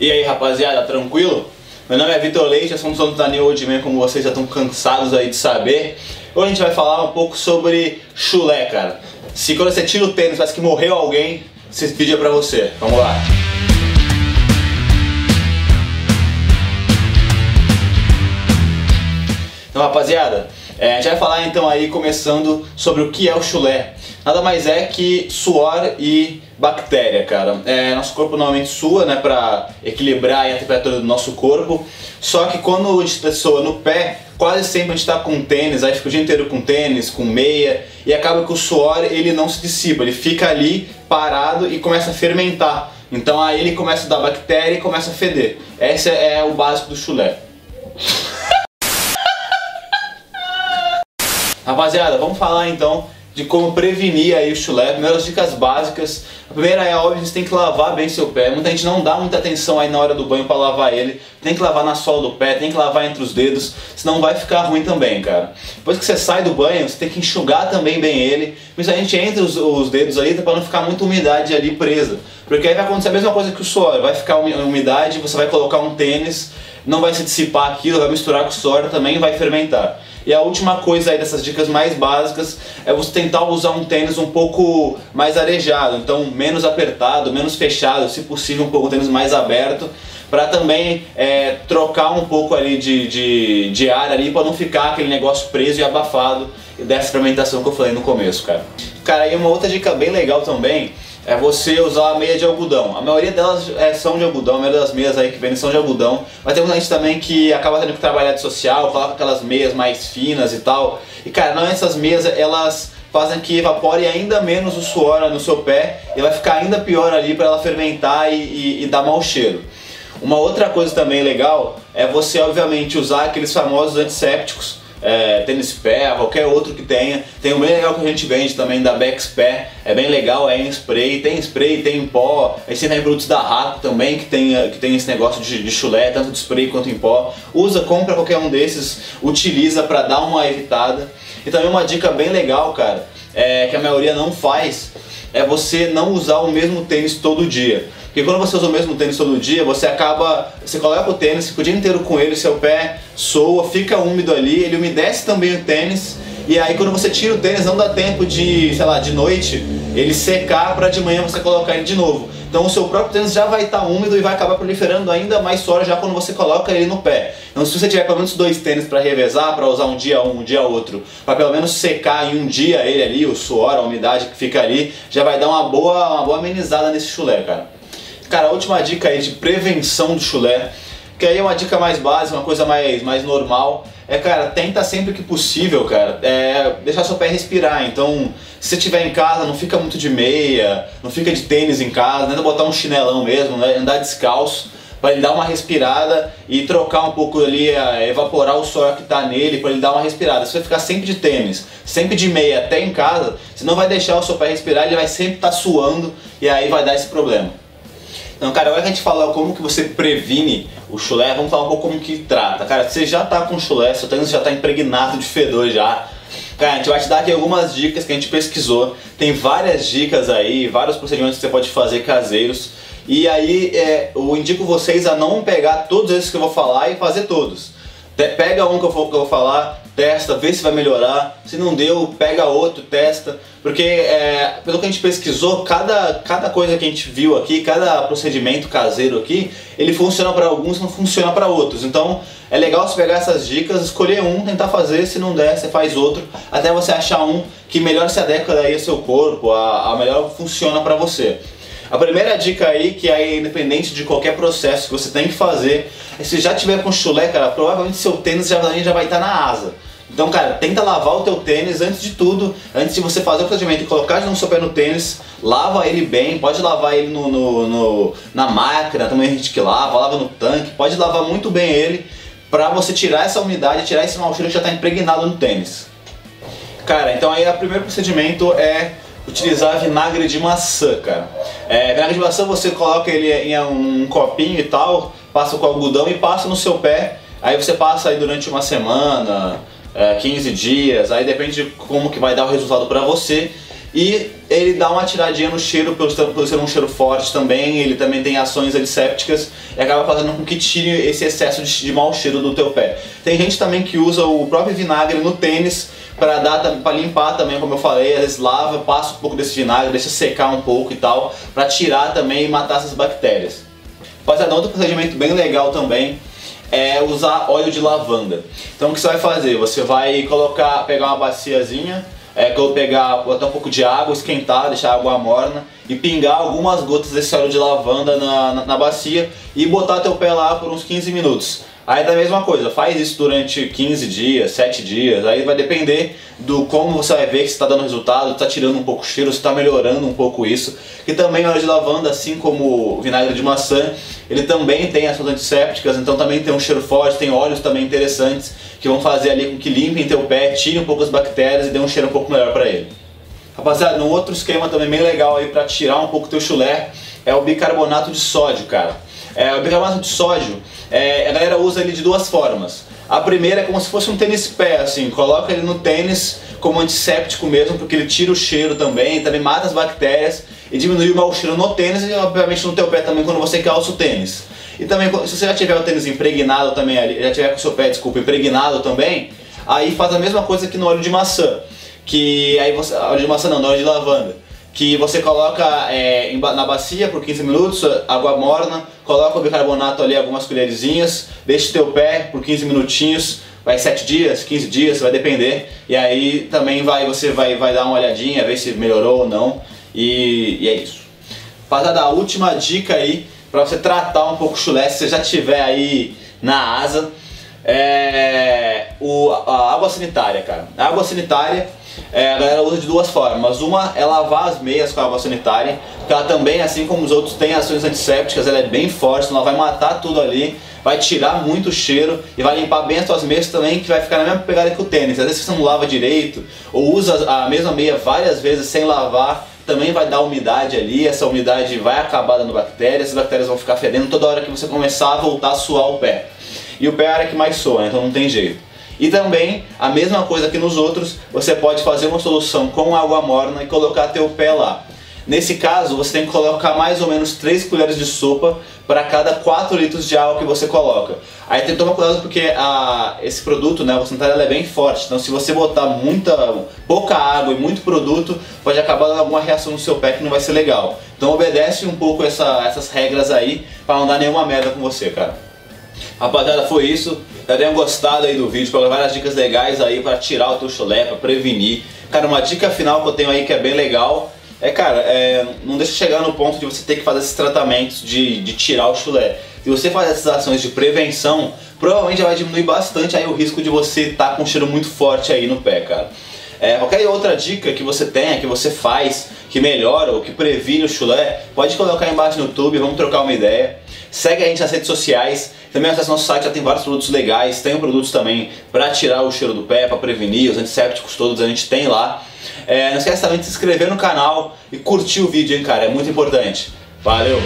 E aí rapaziada, tranquilo? Meu nome é Vitor Leite, eu sou um dos donos da New Old Man, como vocês já estão cansados aí de saber. Hoje a gente vai falar um pouco sobre chulé, cara. Se quando você tira o tênis parece que morreu alguém, esse vídeo é pra você. Vamos lá. Então rapaziada, é, a gente vai falar então aí começando sobre o que é o chulé. Nada mais é que suor e bactéria, cara. É, nosso corpo normalmente sua, né, pra equilibrar a temperatura do nosso corpo. Só que quando a gente soa no pé, quase sempre a gente tá com tênis, aí fica o dia inteiro com tênis, com meia, e acaba que o suor ele não se dissipa, ele fica ali parado e começa a fermentar. Então aí ele começa a dar bactéria e começa a feder. Esse é o básico do chulé. Rapaziada, vamos falar então de como prevenir aí o chulé. Primeiras dicas básicas. A primeira é óbvio, você tem que lavar bem seu pé. Muita gente não dá muita atenção aí na hora do banho para lavar ele. Tem que lavar na sola do pé, tem que lavar entre os dedos, senão vai ficar ruim também, cara. Depois que você sai do banho, você tem que enxugar também bem ele, principalmente entre os, os dedos aí, para não ficar muita umidade ali presa. Porque aí vai acontecer a mesma coisa que o suor, vai ficar umidade, você vai colocar um tênis, não vai se dissipar aquilo, vai misturar com o suor também vai fermentar. E a última coisa aí dessas dicas mais básicas é você tentar usar um tênis um pouco mais arejado, então menos apertado, menos fechado, se possível um pouco um tênis mais aberto, para também é, trocar um pouco ali de, de, de ar ali para não ficar aquele negócio preso e abafado dessa fermentação que eu falei no começo, cara. Cara, e uma outra dica bem legal também é você usar a meia de algodão. A maioria delas é, são de algodão, a maioria das meias aí que vendem são de algodão. Mas tem muita gente também que acaba tendo que trabalhar de social, coloca aquelas meias mais finas e tal. E cara, não essas meias, elas fazem que evapore ainda menos o suor no seu pé e vai ficar ainda pior ali para ela fermentar e, e, e dar mau cheiro. Uma outra coisa também legal é você obviamente usar aqueles famosos antissépticos é, tênis pé, qualquer outro que tenha. Tem um bem legal que a gente vende também da Bex Pé, é bem legal, é em spray, tem spray, tem em pó. A gente tem produtos da Raco também que tem, que tem esse negócio de, de chulé, tanto de spray quanto em pó. Usa, compra qualquer um desses, utiliza para dar uma evitada. E também uma dica bem legal, cara, é, que a maioria não faz, é você não usar o mesmo tênis todo dia. Porque quando você usa o mesmo tênis todo dia, você acaba. Você coloca o tênis, fica o dia inteiro com ele, seu pé soa, fica úmido ali, ele umedece também o tênis. E aí quando você tira o tênis, não dá tempo de, sei lá, de noite, ele secar para de manhã você colocar ele de novo. Então o seu próprio tênis já vai estar tá úmido e vai acabar proliferando ainda mais suor já quando você coloca ele no pé. Então se você tiver pelo menos dois tênis para revezar, para usar um dia um, um dia outro, para pelo menos secar em um dia ele ali, o suor, a umidade que fica ali, já vai dar uma boa, uma boa amenizada nesse chulé, cara. Cara, a última dica aí de prevenção do chulé, que aí é uma dica mais básica, uma coisa mais, mais normal, é, cara, tenta sempre que possível, cara, é, deixar seu pé respirar. Então, se você estiver em casa, não fica muito de meia, não fica de tênis em casa, tenta botar um chinelão mesmo, né, andar descalço, para ele dar uma respirada e trocar um pouco ali, evaporar o suor que está nele, para ele dar uma respirada. Se você ficar sempre de tênis, sempre de meia até em casa, você não vai deixar o seu pé respirar, ele vai sempre estar tá suando e aí vai dar esse problema. Então, cara, agora que a gente fala como que você previne o chulé, vamos falar um pouco como que trata. Cara, você já tá com chulé, seu tênis já tá impregnado de fedor já. Cara, a gente vai te dar aqui algumas dicas que a gente pesquisou. Tem várias dicas aí, vários procedimentos que você pode fazer caseiros. E aí é, eu indico vocês a não pegar todos esses que eu vou falar e fazer todos. Pega um que eu, vou, que eu vou falar, testa, vê se vai melhorar. Se não deu, pega outro, testa. Porque, é, pelo que a gente pesquisou, cada, cada coisa que a gente viu aqui, cada procedimento caseiro aqui, ele funciona para alguns não funciona para outros. Então, é legal você pegar essas dicas, escolher um, tentar fazer, se não der, você faz outro, até você achar um que melhor se adequa daí ao seu corpo, a, a melhor funciona para você. A primeira dica aí, que é independente de qualquer processo que você tem que fazer, é se já tiver com chulé, cara, provavelmente seu tênis já, já vai estar na asa. Então, cara, tenta lavar o teu tênis antes de tudo, antes de você fazer o procedimento colocar no seu pé no tênis, lava ele bem, pode lavar ele no, no, no, na máquina, também a gente que lava, lava no tanque, pode lavar muito bem ele pra você tirar essa umidade, tirar esse mau cheiro que já está impregnado no tênis. Cara, então aí o primeiro procedimento é utilizar vinagre de maçã, cara. É, vinagre de maçã você coloca ele em um copinho e tal, passa com algodão e passa no seu pé. Aí você passa aí durante uma semana, é, 15 dias, aí depende de como que vai dar o resultado para você. E ele dá uma tiradinha no cheiro pelo, ser um cheiro forte também, ele também tem ações antissépticas e acaba fazendo com que tire esse excesso de, de mau cheiro do teu pé. Tem gente também que usa o próprio vinagre no tênis para dar para limpar também, como eu falei, às vezes lava, passa um pouco desse vinagre, deixa secar um pouco e tal, para tirar também e matar essas bactérias. Rapaziada, outro procedimento bem legal também é usar óleo de lavanda. Então o que você vai fazer? Você vai colocar, pegar uma baciazinha, é, pegar, botar um pouco de água, esquentar, deixar a água morna e pingar algumas gotas desse óleo de lavanda na, na, na bacia e botar teu pé lá por uns 15 minutos. Aí da mesma coisa, faz isso durante 15 dias, 7 dias, aí vai depender do como você vai ver que está dando resultado, está tirando um pouco o cheiro, está melhorando um pouco isso. E também óleo de lavanda, assim como o vinagre de maçã, ele também tem ações antissépticas, então também tem um cheiro forte, tem óleos também interessantes que vão fazer ali com que limpem teu pé, tirem um pouco as bactérias e dê um cheiro um pouco melhor para ele. Rapaziada, um outro esquema também bem legal aí para tirar um pouco teu chulé é o bicarbonato de sódio, cara. É, o bicarbonato de sódio, é, a galera usa ele de duas formas. A primeira é como se fosse um tênis pé, assim, coloca ele no tênis como antisséptico mesmo, porque ele tira o cheiro também, também mata as bactérias e diminui o mau cheiro no tênis e obviamente no teu pé também quando você calça o tênis. E também se você já tiver o tênis impregnado também, já tiver com o seu pé, desculpa, impregnado também, aí faz a mesma coisa que no óleo de maçã, que aí você, óleo de maçã não, no óleo de lavanda que você coloca é, na bacia por 15 minutos, água morna, coloca o bicarbonato ali algumas colherzinhas, deixa o teu pé por 15 minutinhos, vai 7 dias, 15 dias, vai depender, e aí também vai, você vai, vai dar uma olhadinha, ver se melhorou ou não, e, e é isso. Passada a última dica aí, para você tratar um pouco o chulé, se você já tiver aí na asa, é o, a água sanitária, cara. A água sanitária é, a galera usa de duas formas. Uma é lavar as meias com água sanitária, que ela também, assim como os outros, tem ações antissépticas, ela é bem forte, ela vai matar tudo ali, vai tirar muito o cheiro e vai limpar bem as suas meias também, que vai ficar na mesma pegada que o tênis. Às vezes você não lava direito, ou usa a mesma meia várias vezes sem lavar, também vai dar umidade ali, essa umidade vai acabar dando bactérias, as bactérias vão ficar fedendo toda hora que você começar a voltar a suar o pé. E o pé é a área que mais soa, então não tem jeito. E também, a mesma coisa que nos outros, você pode fazer uma solução com água morna e colocar teu pé lá. Nesse caso, você tem que colocar mais ou menos 3 colheres de sopa para cada 4 litros de água que você coloca. Aí tem que tomar cuidado porque a, esse produto, né, a sanitária é bem forte. Então se você botar muita, pouca água e muito produto, pode acabar dando alguma reação no seu pé que não vai ser legal. Então obedece um pouco essa, essas regras aí para não dar nenhuma merda com você, cara. Rapaziada, foi isso. Espero tenham gostado aí do vídeo, pegar várias dicas legais aí para tirar o teu chulé, para prevenir. Cara, uma dica final que eu tenho aí que é bem legal é, cara, é, não deixa chegar no ponto de você ter que fazer esses tratamentos de, de tirar o chulé. Se você faz essas ações de prevenção, provavelmente já vai diminuir bastante aí o risco de você estar tá com um cheiro muito forte aí no pé, cara. É, qualquer outra dica que você tenha, que você faz, que melhora ou que previne o chulé, pode colocar aí embaixo no YouTube, vamos trocar uma ideia. Segue a gente nas redes sociais, também acesse nosso site, já tem vários produtos legais, tem produtos também para tirar o cheiro do pé, para prevenir, os antissépticos todos a gente tem lá. É, não esquece também de se inscrever no canal e curtir o vídeo, hein, cara, é muito importante. Valeu!